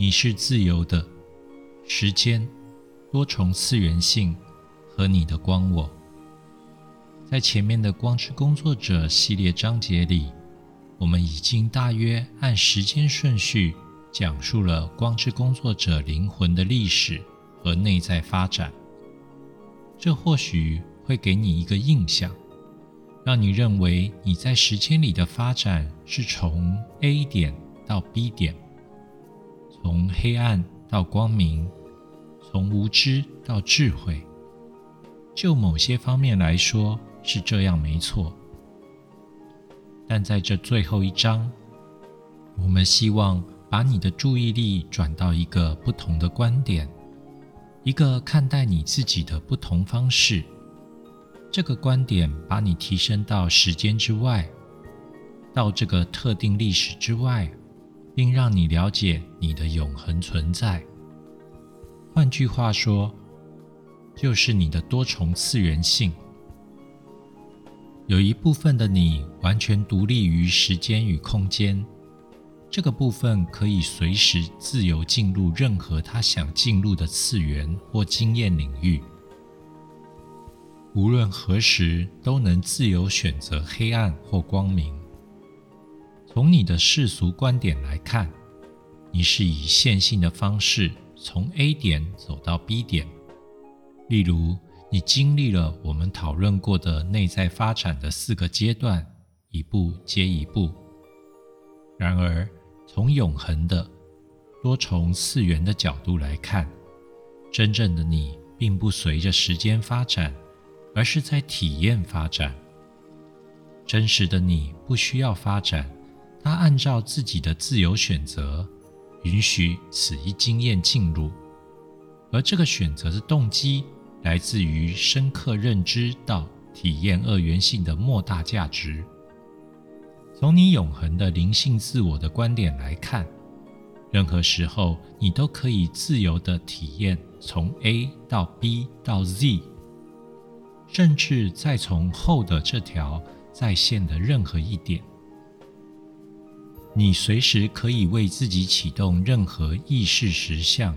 你是自由的，时间、多重次元性和你的光我。在前面的光之工作者系列章节里，我们已经大约按时间顺序讲述了光之工作者灵魂的历史和内在发展。这或许会给你一个印象，让你认为你在时间里的发展是从 A 点到 B 点，从黑暗到光明，从无知到智慧。就某些方面来说。是这样，没错。但在这最后一章，我们希望把你的注意力转到一个不同的观点，一个看待你自己的不同方式。这个观点把你提升到时间之外，到这个特定历史之外，并让你了解你的永恒存在。换句话说，就是你的多重次元性。有一部分的你完全独立于时间与空间，这个部分可以随时自由进入任何他想进入的次元或经验领域，无论何时都能自由选择黑暗或光明。从你的世俗观点来看，你是以线性的方式从 A 点走到 B 点，例如。你经历了我们讨论过的内在发展的四个阶段，一步接一步。然而，从永恒的多重次元的角度来看，真正的你并不随着时间发展，而是在体验发展。真实的你不需要发展，他按照自己的自由选择，允许此一经验进入，而这个选择的动机。来自于深刻认知到体验二元性的莫大价值。从你永恒的灵性自我的观点来看，任何时候你都可以自由的体验从 A 到 B 到 Z，甚至再从后的这条在线的任何一点。你随时可以为自己启动任何意识实相。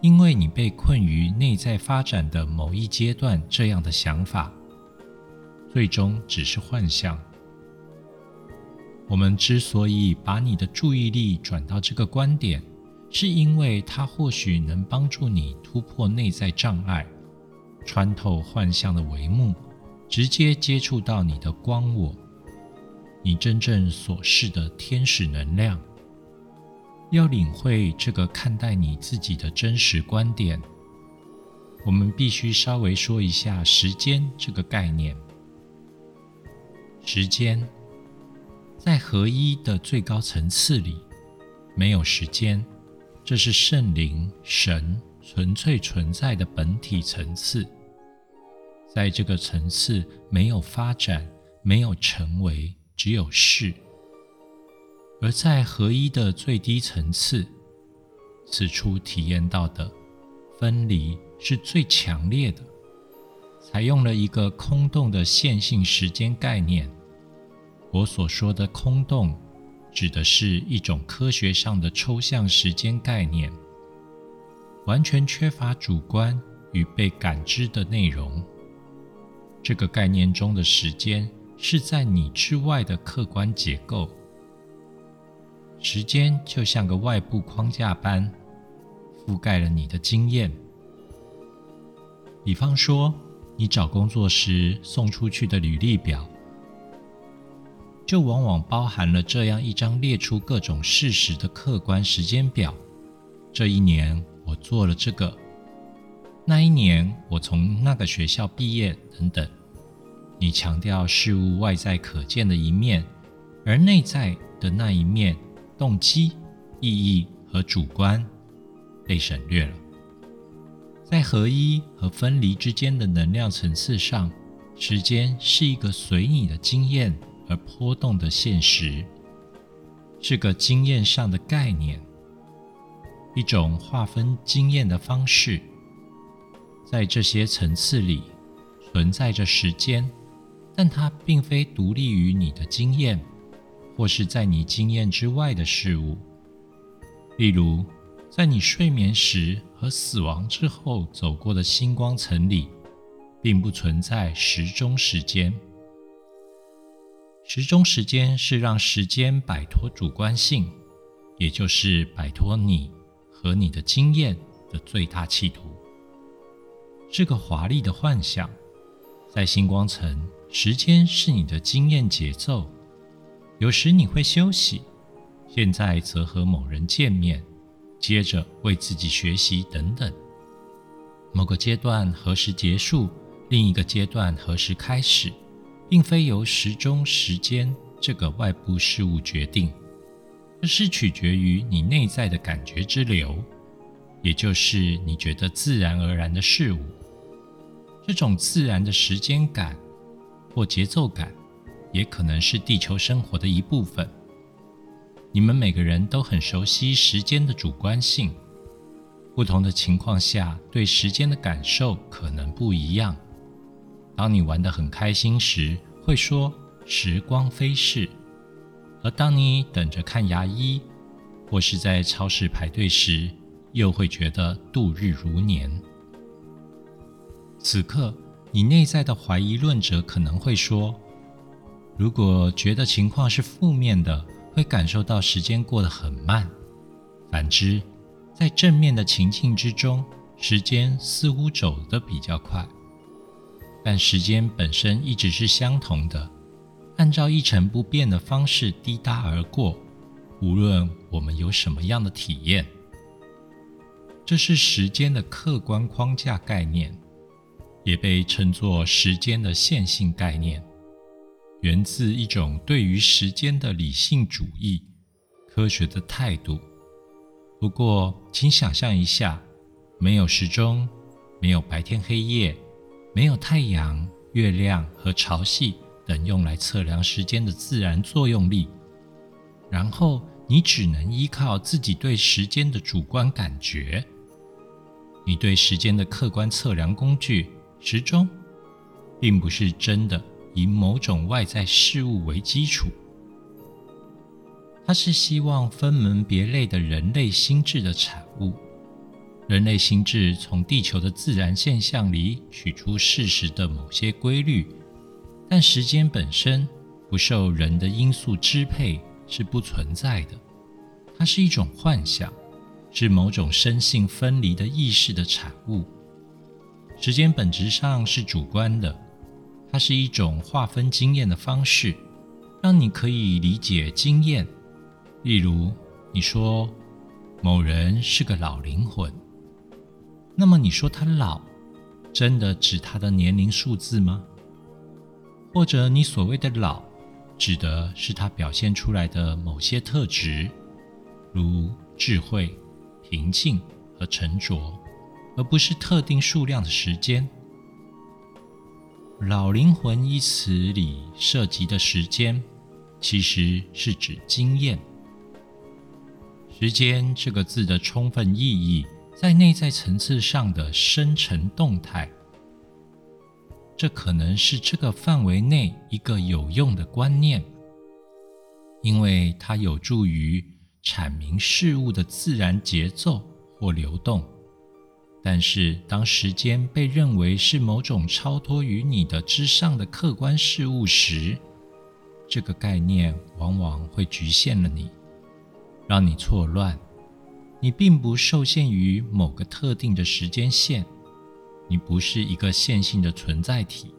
因为你被困于内在发展的某一阶段，这样的想法最终只是幻象。我们之所以把你的注意力转到这个观点，是因为它或许能帮助你突破内在障碍，穿透幻象的帷幕，直接接触到你的光我，你真正所示的天使能量。要领会这个看待你自己的真实观点，我们必须稍微说一下时间这个概念。时间在合一的最高层次里没有时间，这是圣灵神纯粹存在的本体层次。在这个层次没有发展，没有成为，只有是。而在合一的最低层次，此处体验到的分离是最强烈的。采用了一个空洞的线性时间概念。我所说的空洞，指的是一种科学上的抽象时间概念，完全缺乏主观与被感知的内容。这个概念中的时间是在你之外的客观结构。时间就像个外部框架般覆盖了你的经验。比方说，你找工作时送出去的履历表，就往往包含了这样一张列出各种事实的客观时间表。这一年我做了这个，那一年我从那个学校毕业，等等。你强调事物外在可见的一面，而内在的那一面。动机、意义和主观被省略了。在合一和分离之间的能量层次上，时间是一个随你的经验而波动的现实，是个经验上的概念，一种划分经验的方式。在这些层次里存在着时间，但它并非独立于你的经验。或是在你经验之外的事物，例如，在你睡眠时和死亡之后走过的星光层里，并不存在时钟时间。时钟时间是让时间摆脱主观性，也就是摆脱你和你的经验的最大企图。是个华丽的幻想。在星光层，时间是你的经验节奏。有时你会休息，现在则和某人见面，接着为自己学习等等。某个阶段何时结束，另一个阶段何时开始，并非由时钟时间这个外部事物决定，这是取决于你内在的感觉之流，也就是你觉得自然而然的事物。这种自然的时间感或节奏感。也可能是地球生活的一部分。你们每个人都很熟悉时间的主观性，不同的情况下对时间的感受可能不一样。当你玩得很开心时，会说时光飞逝；而当你等着看牙医或是在超市排队时，又会觉得度日如年。此刻，你内在的怀疑论者可能会说。如果觉得情况是负面的，会感受到时间过得很慢；反之，在正面的情境之中，时间似乎走得比较快。但时间本身一直是相同的，按照一成不变的方式滴答而过，无论我们有什么样的体验。这是时间的客观框架概念，也被称作时间的线性概念。源自一种对于时间的理性主义、科学的态度。不过，请想象一下，没有时钟，没有白天黑夜，没有太阳、月亮和潮汐等用来测量时间的自然作用力，然后你只能依靠自己对时间的主观感觉。你对时间的客观测量工具——时钟，并不是真的。以某种外在事物为基础，它是希望分门别类的人类心智的产物。人类心智从地球的自然现象里取出事实的某些规律，但时间本身不受人的因素支配，是不存在的。它是一种幻想，是某种生性分离的意识的产物。时间本质上是主观的。它是一种划分经验的方式，让你可以理解经验。例如，你说某人是个老灵魂，那么你说他老，真的指他的年龄数字吗？或者你所谓的老，指的是他表现出来的某些特质，如智慧、平静和沉着，而不是特定数量的时间。老灵魂一词里涉及的时间，其实是指经验。时间这个字的充分意义，在内在层次上的深沉动态。这可能是这个范围内一个有用的观念，因为它有助于阐明事物的自然节奏或流动。但是，当时间被认为是某种超脱于你的之上的客观事物时，这个概念往往会局限了你，让你错乱。你并不受限于某个特定的时间线，你不是一个线性的存在体。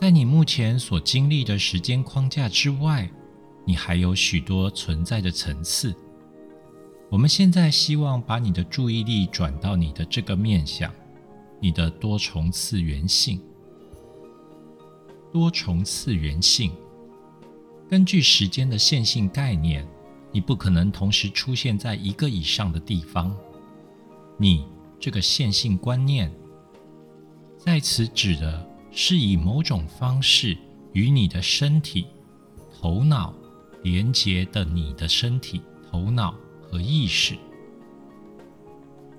在你目前所经历的时间框架之外，你还有许多存在的层次。我们现在希望把你的注意力转到你的这个面相，你的多重次元性。多重次元性，根据时间的线性概念，你不可能同时出现在一个以上的地方。你这个线性观念，在此指的是以某种方式与你的身体、头脑连接的你的身体、头脑。和意识，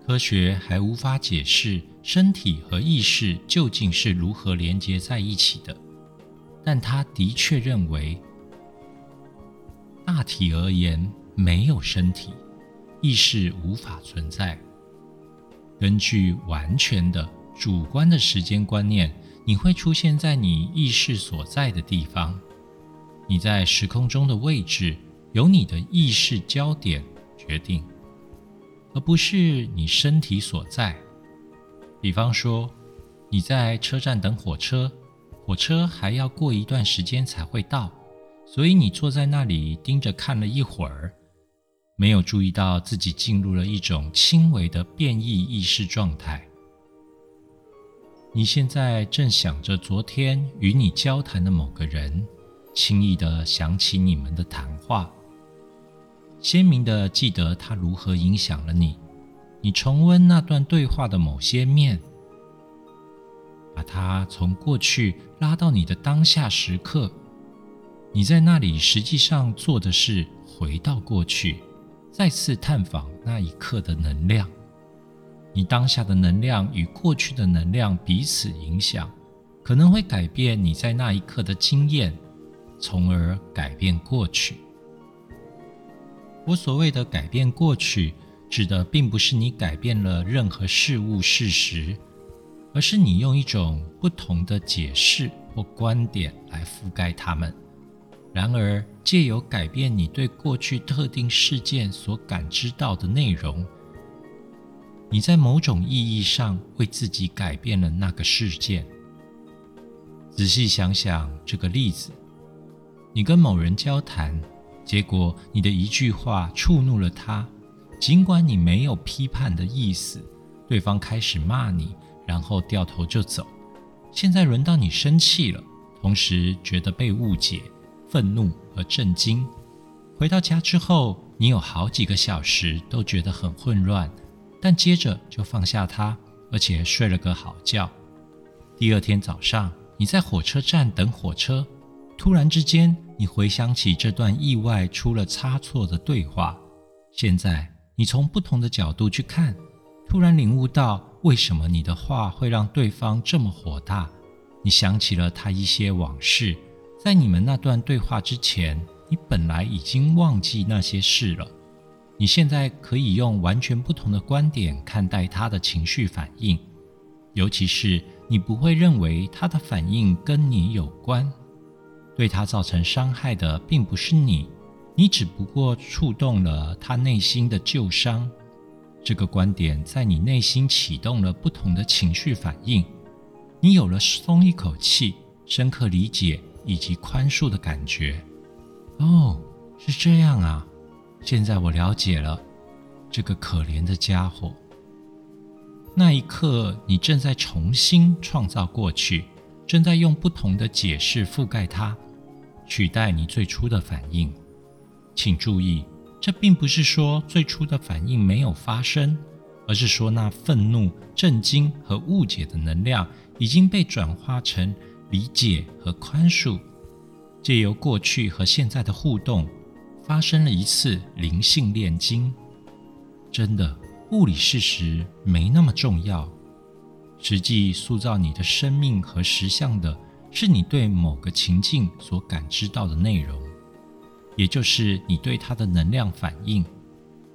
科学还无法解释身体和意识究竟是如何连接在一起的，但他的确认为，大体而言没有身体，意识无法存在。根据完全的主观的时间观念，你会出现在你意识所在的地方。你在时空中的位置由你的意识焦点决定，而不是你身体所在。比方说，你在车站等火车，火车还要过一段时间才会到，所以你坐在那里盯着看了一会儿。没有注意到自己进入了一种轻微的变异意识状态。你现在正想着昨天与你交谈的某个人，轻易的想起你们的谈话，鲜明的记得他如何影响了你。你重温那段对话的某些面，把它从过去拉到你的当下时刻。你在那里实际上做的是回到过去。再次探访那一刻的能量，你当下的能量与过去的能量彼此影响，可能会改变你在那一刻的经验，从而改变过去。我所谓的改变过去，指的并不是你改变了任何事物事实，而是你用一种不同的解释或观点来覆盖它们。然而，借由改变你对过去特定事件所感知到的内容，你在某种意义上为自己改变了那个事件。仔细想想这个例子：你跟某人交谈，结果你的一句话触怒了他，尽管你没有批判的意思，对方开始骂你，然后掉头就走。现在轮到你生气了，同时觉得被误解。愤怒和震惊。回到家之后，你有好几个小时都觉得很混乱，但接着就放下他，而且睡了个好觉。第二天早上，你在火车站等火车，突然之间，你回想起这段意外出了差错的对话。现在，你从不同的角度去看，突然领悟到为什么你的话会让对方这么火大。你想起了他一些往事。在你们那段对话之前，你本来已经忘记那些事了。你现在可以用完全不同的观点看待他的情绪反应，尤其是你不会认为他的反应跟你有关。对他造成伤害的并不是你，你只不过触动了他内心的旧伤。这个观点在你内心启动了不同的情绪反应，你有了松一口气，深刻理解。以及宽恕的感觉。哦，是这样啊！现在我了解了这个可怜的家伙。那一刻，你正在重新创造过去，正在用不同的解释覆盖它，取代你最初的反应。请注意，这并不是说最初的反应没有发生，而是说那愤怒、震惊和误解的能量已经被转化成。理解和宽恕，借由过去和现在的互动，发生了一次灵性炼金。真的，物理事实没那么重要，实际塑造你的生命和实相的是你对某个情境所感知到的内容，也就是你对它的能量反应。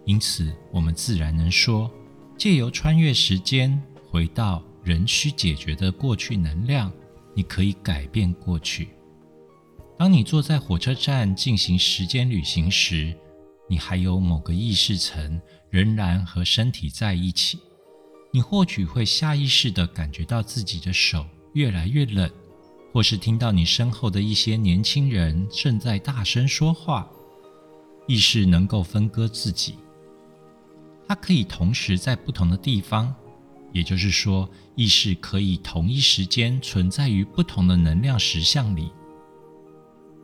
因此，我们自然能说，借由穿越时间，回到人需解决的过去能量。你可以改变过去。当你坐在火车站进行时间旅行时，你还有某个意识层仍然和身体在一起。你或许会下意识地感觉到自己的手越来越冷，或是听到你身后的一些年轻人正在大声说话。意识能够分割自己，它可以同时在不同的地方。也就是说，意识可以同一时间存在于不同的能量实相里。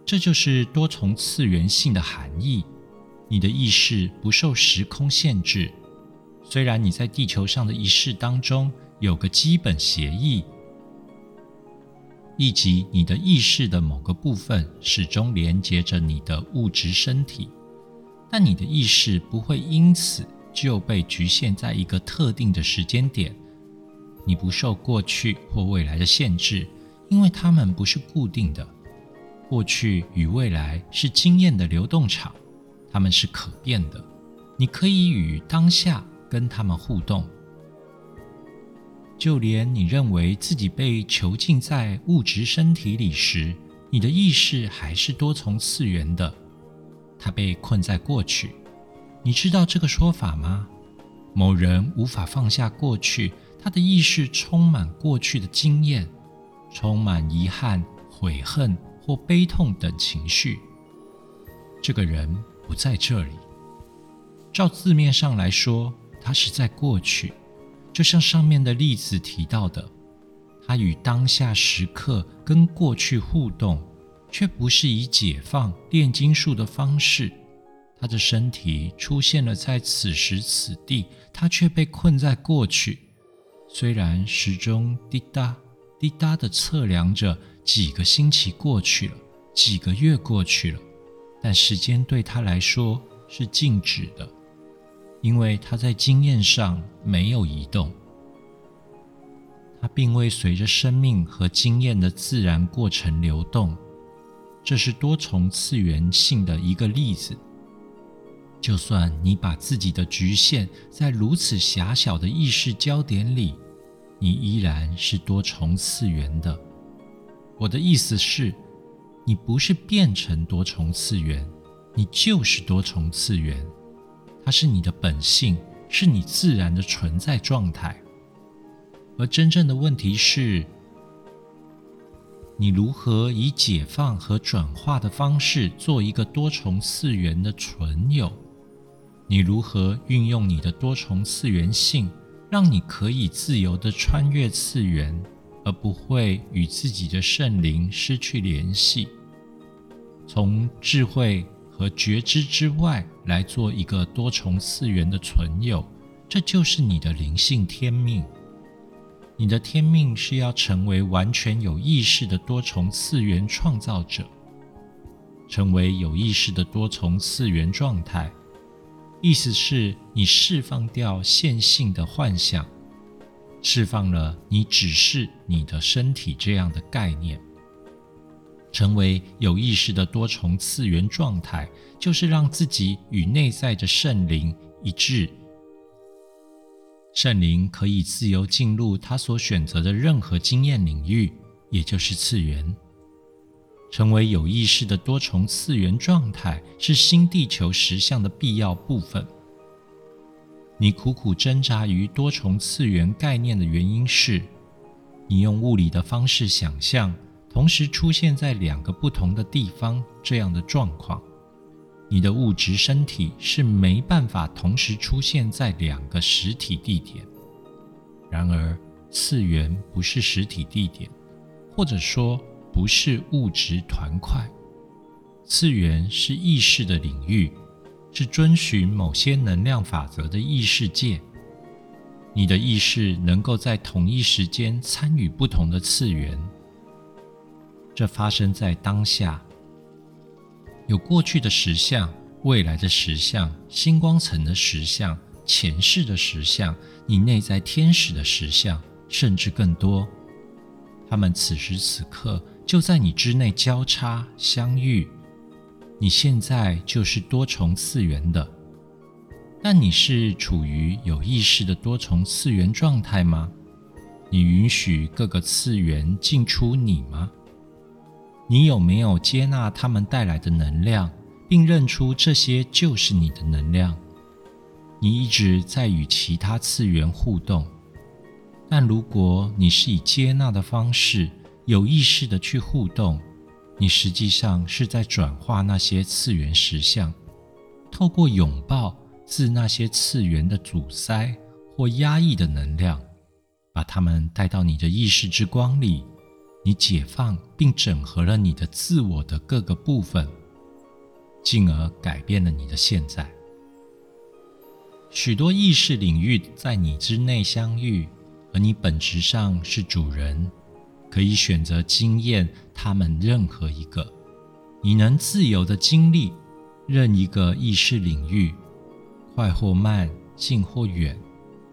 这就是多重次元性的含义。你的意识不受时空限制，虽然你在地球上的一世当中有个基本协议，以及你的意识的某个部分始终连接着你的物质身体，但你的意识不会因此。就被局限在一个特定的时间点，你不受过去或未来的限制，因为它们不是固定的。过去与未来是经验的流动场，它们是可变的。你可以与当下跟他们互动。就连你认为自己被囚禁在物质身体里时，你的意识还是多重次元的。他被困在过去，你知道这个说法吗？某人无法放下过去，他的意识充满过去的经验，充满遗憾、悔恨或悲痛等情绪。这个人不在这里。照字面上来说，他是在过去。就像上面的例子提到的，他与当下时刻跟过去互动，却不是以解放炼金术的方式。他的身体出现了在此时此地，他却被困在过去。虽然时钟滴答滴答地测量着几个星期过去了，几个月过去了，但时间对他来说是静止的。因为他在经验上没有移动，他并未随着生命和经验的自然过程流动。这是多重次元性的一个例子。就算你把自己的局限在如此狭小的意识焦点里，你依然是多重次元的。我的意思是，你不是变成多重次元，你就是多重次元。它是你的本性，是你自然的存在状态。而真正的问题是，你如何以解放和转化的方式做一个多重次元的存有？你如何运用你的多重次元性，让你可以自由的穿越次元，而不会与自己的圣灵失去联系？从智慧。和觉知之外来做一个多重次元的存有，这就是你的灵性天命。你的天命是要成为完全有意识的多重次元创造者，成为有意识的多重次元状态。意思是你释放掉线性的幻想，释放了你只是你的身体这样的概念。成为有意识的多重次元状态，就是让自己与内在的圣灵一致。圣灵可以自由进入他所选择的任何经验领域，也就是次元。成为有意识的多重次元状态，是新地球实相的必要部分。你苦苦挣扎于多重次元概念的原因是，你用物理的方式想象。同时出现在两个不同的地方，这样的状况，你的物质身体是没办法同时出现在两个实体地点。然而，次元不是实体地点，或者说不是物质团块。次元是意识的领域，是遵循某些能量法则的异世界。你的意识能够在同一时间参与不同的次元。这发生在当下，有过去的实相、未来的实相、星光层的实相、前世的实相、你内在天使的实相，甚至更多。他们此时此刻就在你之内交叉相遇。你现在就是多重次元的，但你是处于有意识的多重次元状态吗？你允许各个次元进出你吗？你有没有接纳他们带来的能量，并认出这些就是你的能量？你一直在与其他次元互动，但如果你是以接纳的方式有意识的去互动，你实际上是在转化那些次元实相，透过拥抱自那些次元的阻塞或压抑的能量，把它们带到你的意识之光里。你解放并整合了你的自我的各个部分，进而改变了你的现在。许多意识领域在你之内相遇，而你本质上是主人，可以选择经验他们任何一个。你能自由的经历任一个意识领域，快或慢，近或远，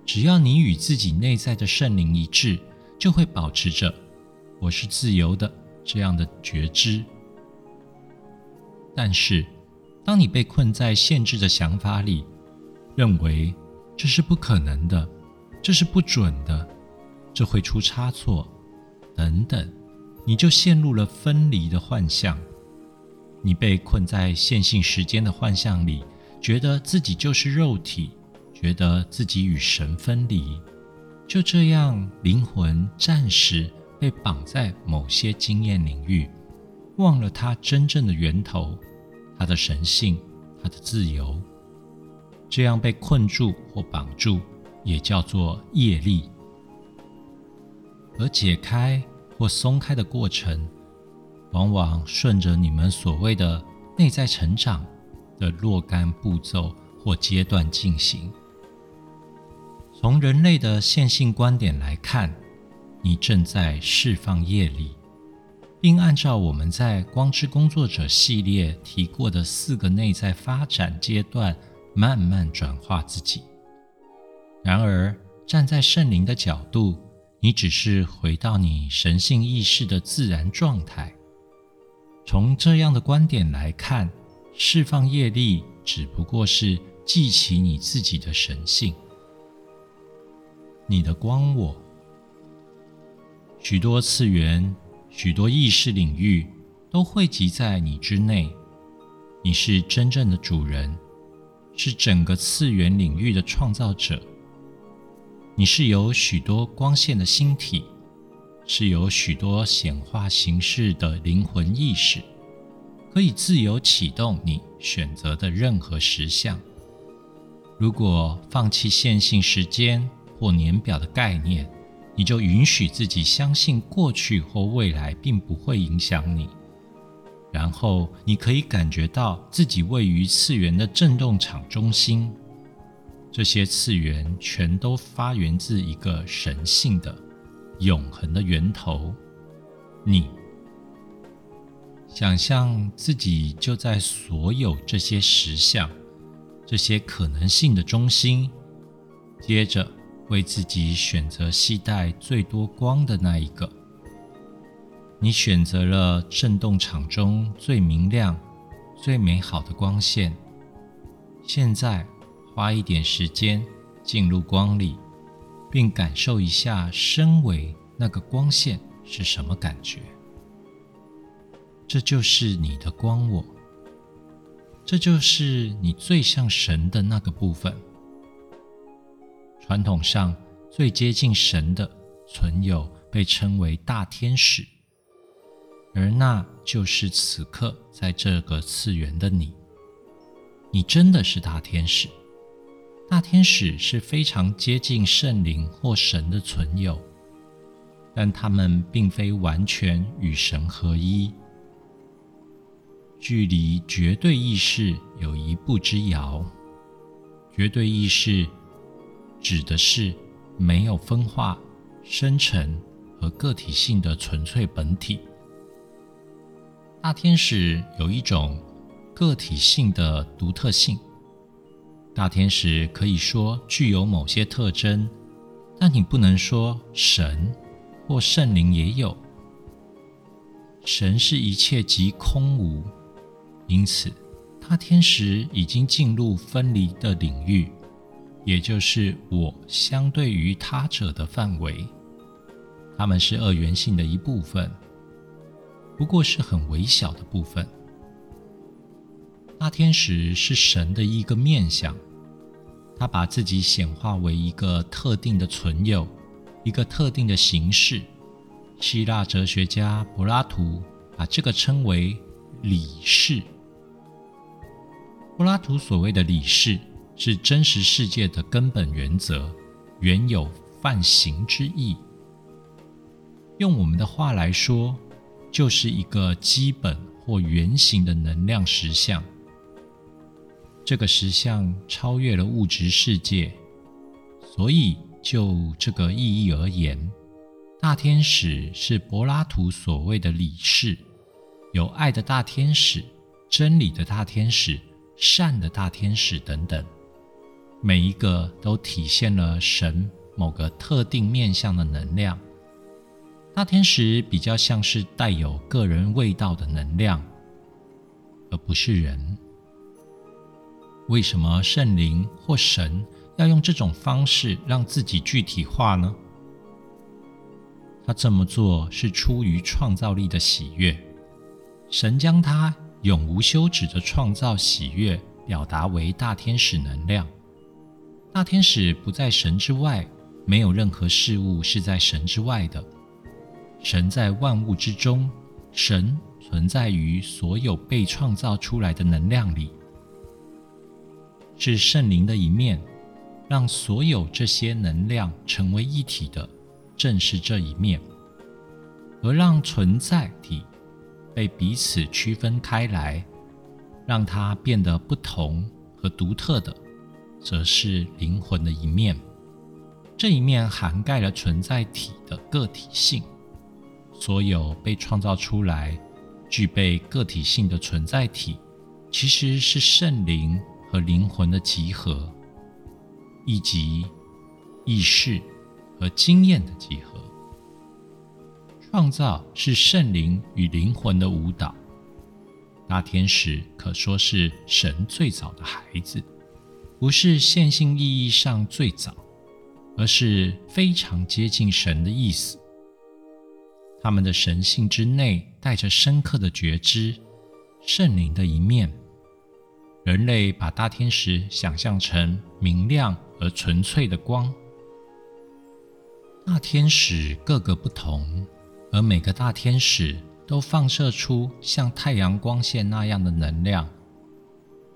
只要你与自己内在的圣灵一致，就会保持着。我是自由的，这样的觉知。但是，当你被困在限制的想法里，认为这是不可能的，这是不准的，这会出差错，等等，你就陷入了分离的幻象。你被困在线性时间的幻象里，觉得自己就是肉体，觉得自己与神分离。就这样，灵魂暂时被绑在某些经验领域，忘了它真正的源头，它的神性，它的自由。这样被困住或绑住，也叫做业力。而解开或松开的过程，往往顺着你们所谓的内在成长的若干步骤或阶段进行。从人类的线性观点来看，你正在释放业力，并按照我们在《光之工作者》系列提过的四个内在发展阶段，慢慢转化自己。然而，站在圣灵的角度，你只是回到你神性意识的自然状态。从这样的观点来看，释放业力只不过是记起你自己的神性。你的光，我许多次元、许多意识领域都汇集在你之内。你是真正的主人，是整个次元领域的创造者。你是有许多光线的星体，是有许多显化形式的灵魂意识，可以自由启动你选择的任何实相。如果放弃线性时间。或年表的概念，你就允许自己相信过去或未来并不会影响你。然后你可以感觉到自己位于次元的振动场中心，这些次元全都发源自一个神性的、永恒的源头——你。想象自己就在所有这些实相、这些可能性的中心，接着。为自己选择系带最多光的那一个，你选择了振动场中最明亮、最美好的光线。现在花一点时间进入光里，并感受一下身为那个光线是什么感觉。这就是你的光我，这就是你最像神的那个部分。传统上最接近神的存有被称为大天使，而那就是此刻在这个次元的你。你真的是大天使。大天使是非常接近圣灵或神的存有，但他们并非完全与神合一，距离绝对意识有一步之遥。绝对意识。指的是没有分化、生成和个体性的纯粹本体。大天使有一种个体性的独特性。大天使可以说具有某些特征，但你不能说神或圣灵也有。神是一切即空无，因此大天使已经进入分离的领域。也就是我相对于他者的范围，他们是二元性的一部分，不过是很微小的部分。大天使是神的一个面相，他把自己显化为一个特定的存有，一个特定的形式。希腊哲学家柏拉图把这个称为理事。柏拉图所谓的理事。是真实世界的根本原则，原有泛形之意。用我们的话来说，就是一个基本或圆形的能量实相。这个实相超越了物质世界，所以就这个意义而言，大天使是柏拉图所谓的理事，有爱的大天使、真理的大天使、善的大天使等等。每一个都体现了神某个特定面向的能量。大天使比较像是带有个人味道的能量，而不是人。为什么圣灵或神要用这种方式让自己具体化呢？他这么做是出于创造力的喜悦。神将他永无休止的创造喜悦表达为大天使能量。大天使不在神之外，没有任何事物是在神之外的。神在万物之中，神存在于所有被创造出来的能量里。是圣灵的一面，让所有这些能量成为一体的，正是这一面；而让存在体被彼此区分开来，让它变得不同和独特的，则是灵魂的一面。这一面涵盖了存在体的个体性。所有被创造出来、具备个体性的存在体，其实是圣灵。和灵魂的集合，以及意识和经验的集合。创造是圣灵与灵魂的舞蹈。大天使可说是神最早的孩子，不是线性意义上最早，而是非常接近神的意思。他们的神性之内带着深刻的觉知，圣灵的一面。人类把大天使想象成明亮而纯粹的光。大天使各个不同，而每个大天使都放射出像太阳光线那样的能量。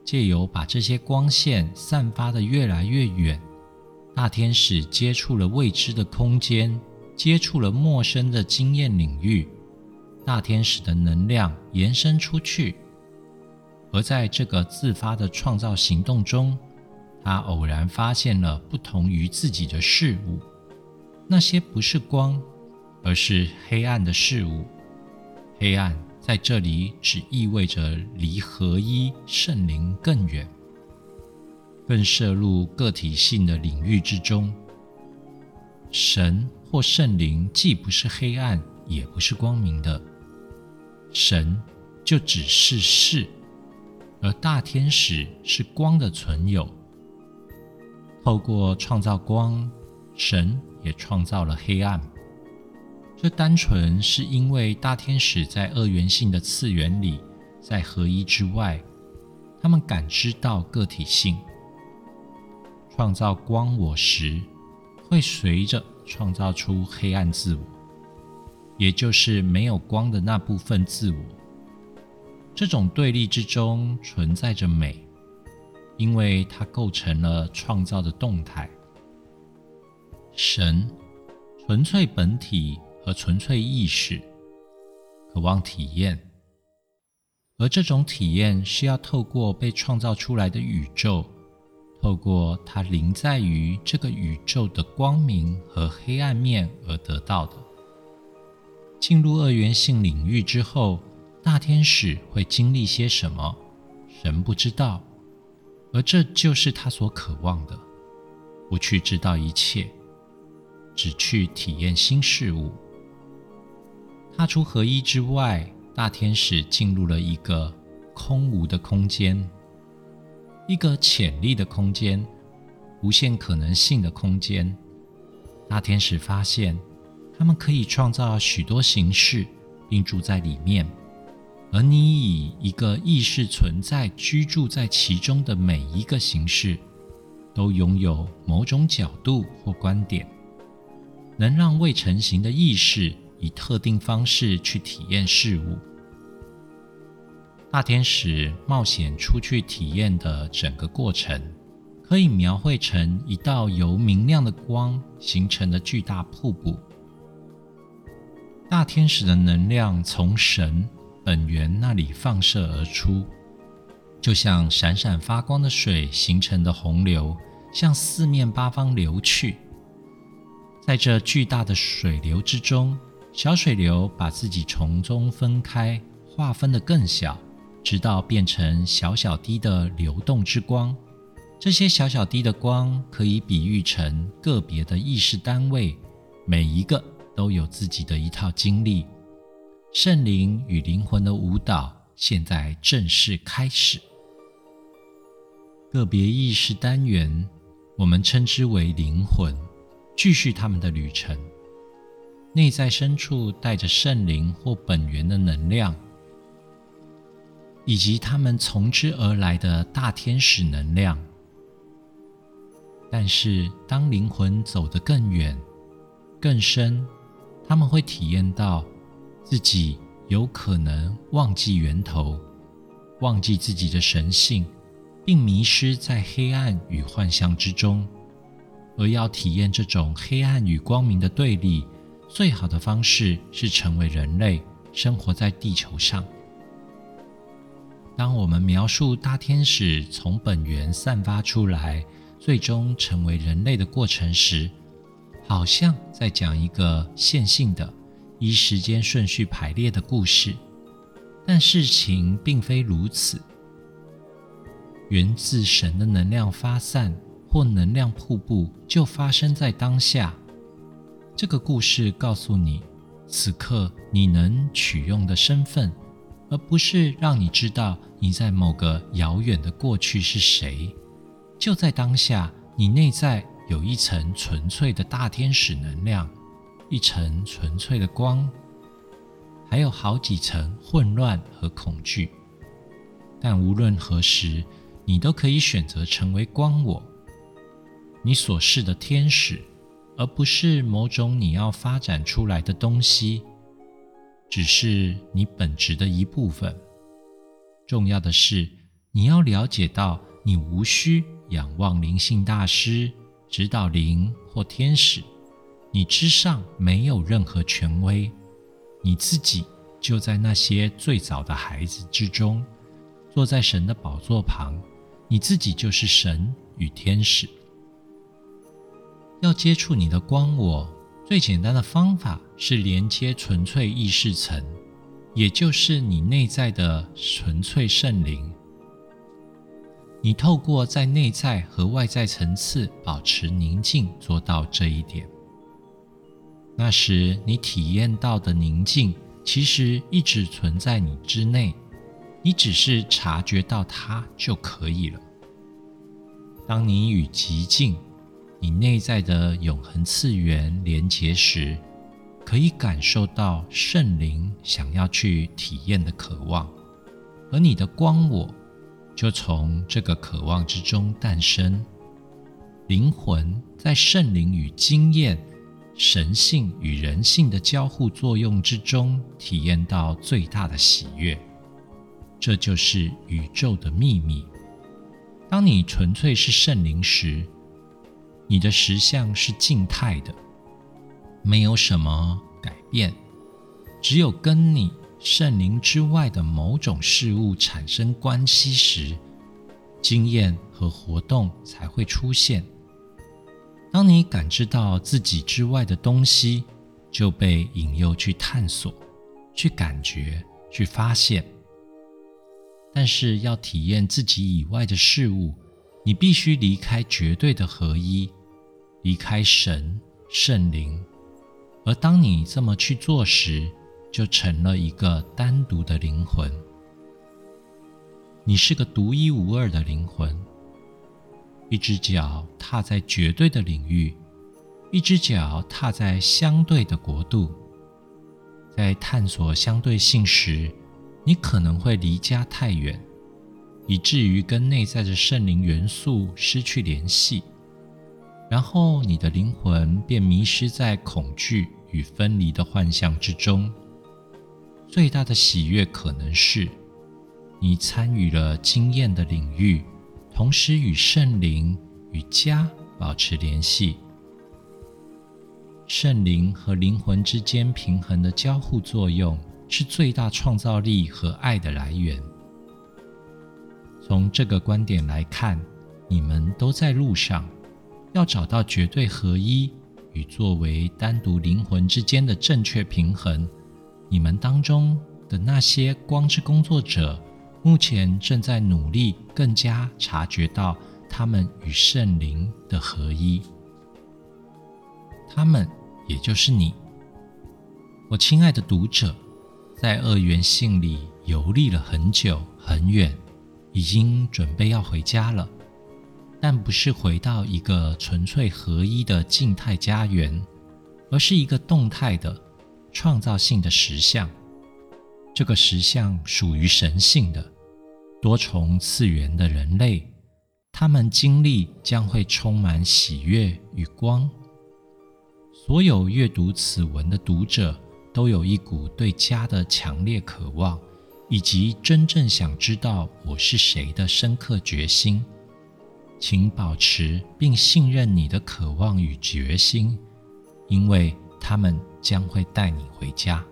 借由把这些光线散发的越来越远，大天使接触了未知的空间，接触了陌生的经验领域。大天使的能量延伸出去。而在这个自发的创造行动中，他偶然发现了不同于自己的事物，那些不是光，而是黑暗的事物。黑暗在这里只意味着离合一圣灵更远，更涉入个体性的领域之中。神或圣灵既不是黑暗，也不是光明的，神就只是是。而大天使是光的存有，透过创造光，神也创造了黑暗。这单纯是因为大天使在二元性的次元里，在合一之外，他们感知到个体性。创造光我时，会随着创造出黑暗自我，也就是没有光的那部分自我。这种对立之中存在着美，因为它构成了创造的动态。神、纯粹本体和纯粹意识，渴望体验，而这种体验是要透过被创造出来的宇宙，透过它临在于这个宇宙的光明和黑暗面而得到的。进入二元性领域之后。大天使会经历些什么？神不知道，而这就是他所渴望的：不去知道一切，只去体验新事物。踏出合一之外，大天使进入了一个空无的空间，一个潜力的空间，无限可能性的空间。大天使发现，他们可以创造许多形式，并住在里面。而你以一个意识存在居住在其中的每一个形式，都拥有某种角度或观点，能让未成型的意识以特定方式去体验事物。大天使冒险出去体验的整个过程，可以描绘成一道由明亮的光形成的巨大瀑布。大天使的能量从神。本源那里放射而出，就像闪闪发光的水形成的洪流，向四面八方流去。在这巨大的水流之中，小水流把自己从中分开，划分的更小，直到变成小小滴的流动之光。这些小小滴的光可以比喻成个别的意识单位，每一个都有自己的一套经历。圣灵与灵魂的舞蹈现在正式开始。个别意识单元，我们称之为灵魂，继续他们的旅程。内在深处带着圣灵或本源的能量，以及他们从之而来的大天使能量。但是，当灵魂走得更远、更深，他们会体验到自己有可能忘记源头，忘记自己的神性，并迷失在黑暗与幻象之中。而要体验这种黑暗与光明的对立。最好的方式是成为人类，生活在地球上。当我们描述大天使从本源散发出来，最终成为人类的过程时，好像在讲一个线性的、依时间顺序排列的故事。但事情并非如此。源自神的能量发散或能量瀑布，就发生在当下。这个故事告诉你，此刻你能取用的身份，而不是让你知道你在某个遥远的过去是谁。就在当下，你内在有一层纯粹的大天使能量，一层纯粹的光，还有好几层混乱和恐惧。但无论何时，你都可以选择成为光我，你所示的天使。而不是某种你要发展出来的东西，只是你本质的一部分。重要的是，你要了解到，你无需仰望灵性大师、指导灵或天使，你之上没有任何权威，你自己就在那些最早的孩子之中，坐在神的宝座旁，你自己就是神与天使。要接触你的光，我最简单的方法是连接纯粹意识层，也就是你内在的纯粹圣灵。你透过在内在和外在层次保持宁静，做到这一点。那时你体验到的宁静，其实一直存在你之内，你只是察觉到它就可以了。当你与极静。你内在的永恒次元连结时，可以感受到圣灵想要去体验的渴望，而你的光我就从这个渴望之中诞生。灵魂在圣灵与经验、神性与人性的交互作用之中，体验到最大的喜悦。这就是宇宙的秘密。当你纯粹是圣灵时，你的实相是静态的，没有什么改变，只有跟你圣灵之外的某种事物产生关系时，经验和活动才会出现。当你感知到自己之外的东西，就被引诱去探索、去感觉、去发现。但是要体验自己以外的事物，你必须离开绝对的合一。离开神圣灵，而当你这么去做时，就成了一个单独的灵魂。你是个独一无二的灵魂，一只脚踏在绝对的领域，一只脚踏在相对的国度。在探索相对性时，你可能会离家太远，以至于跟内在的圣灵元素失去联系。然后，你的灵魂便迷失在恐惧与分离的幻象之中。最大的喜悦可能是，你参与了经验的领域，同时与圣灵与家保持联系。圣灵和灵魂之间平衡的交互作用，是最大创造力和爱的来源。从这个观点来看，你们都在路上。要找到绝对合一与作为单独灵魂之间的正确平衡，你们当中的那些光之工作者，目前正在努力更加察觉到他们与圣灵的合一。他们也就是你，我亲爱的读者，在二元性里游历了很久很远，已经准备要回家了。但不是回到一个纯粹合一的静态家园，而是一个动态的创造性的实相。这个实相属于神性的多重次元的人类，他们经历将会充满喜悦与光。所有阅读此文的读者都有一股对家的强烈渴望，以及真正想知道我是谁的深刻决心。请保持并信任你的渴望与决心，因为他们将会带你回家。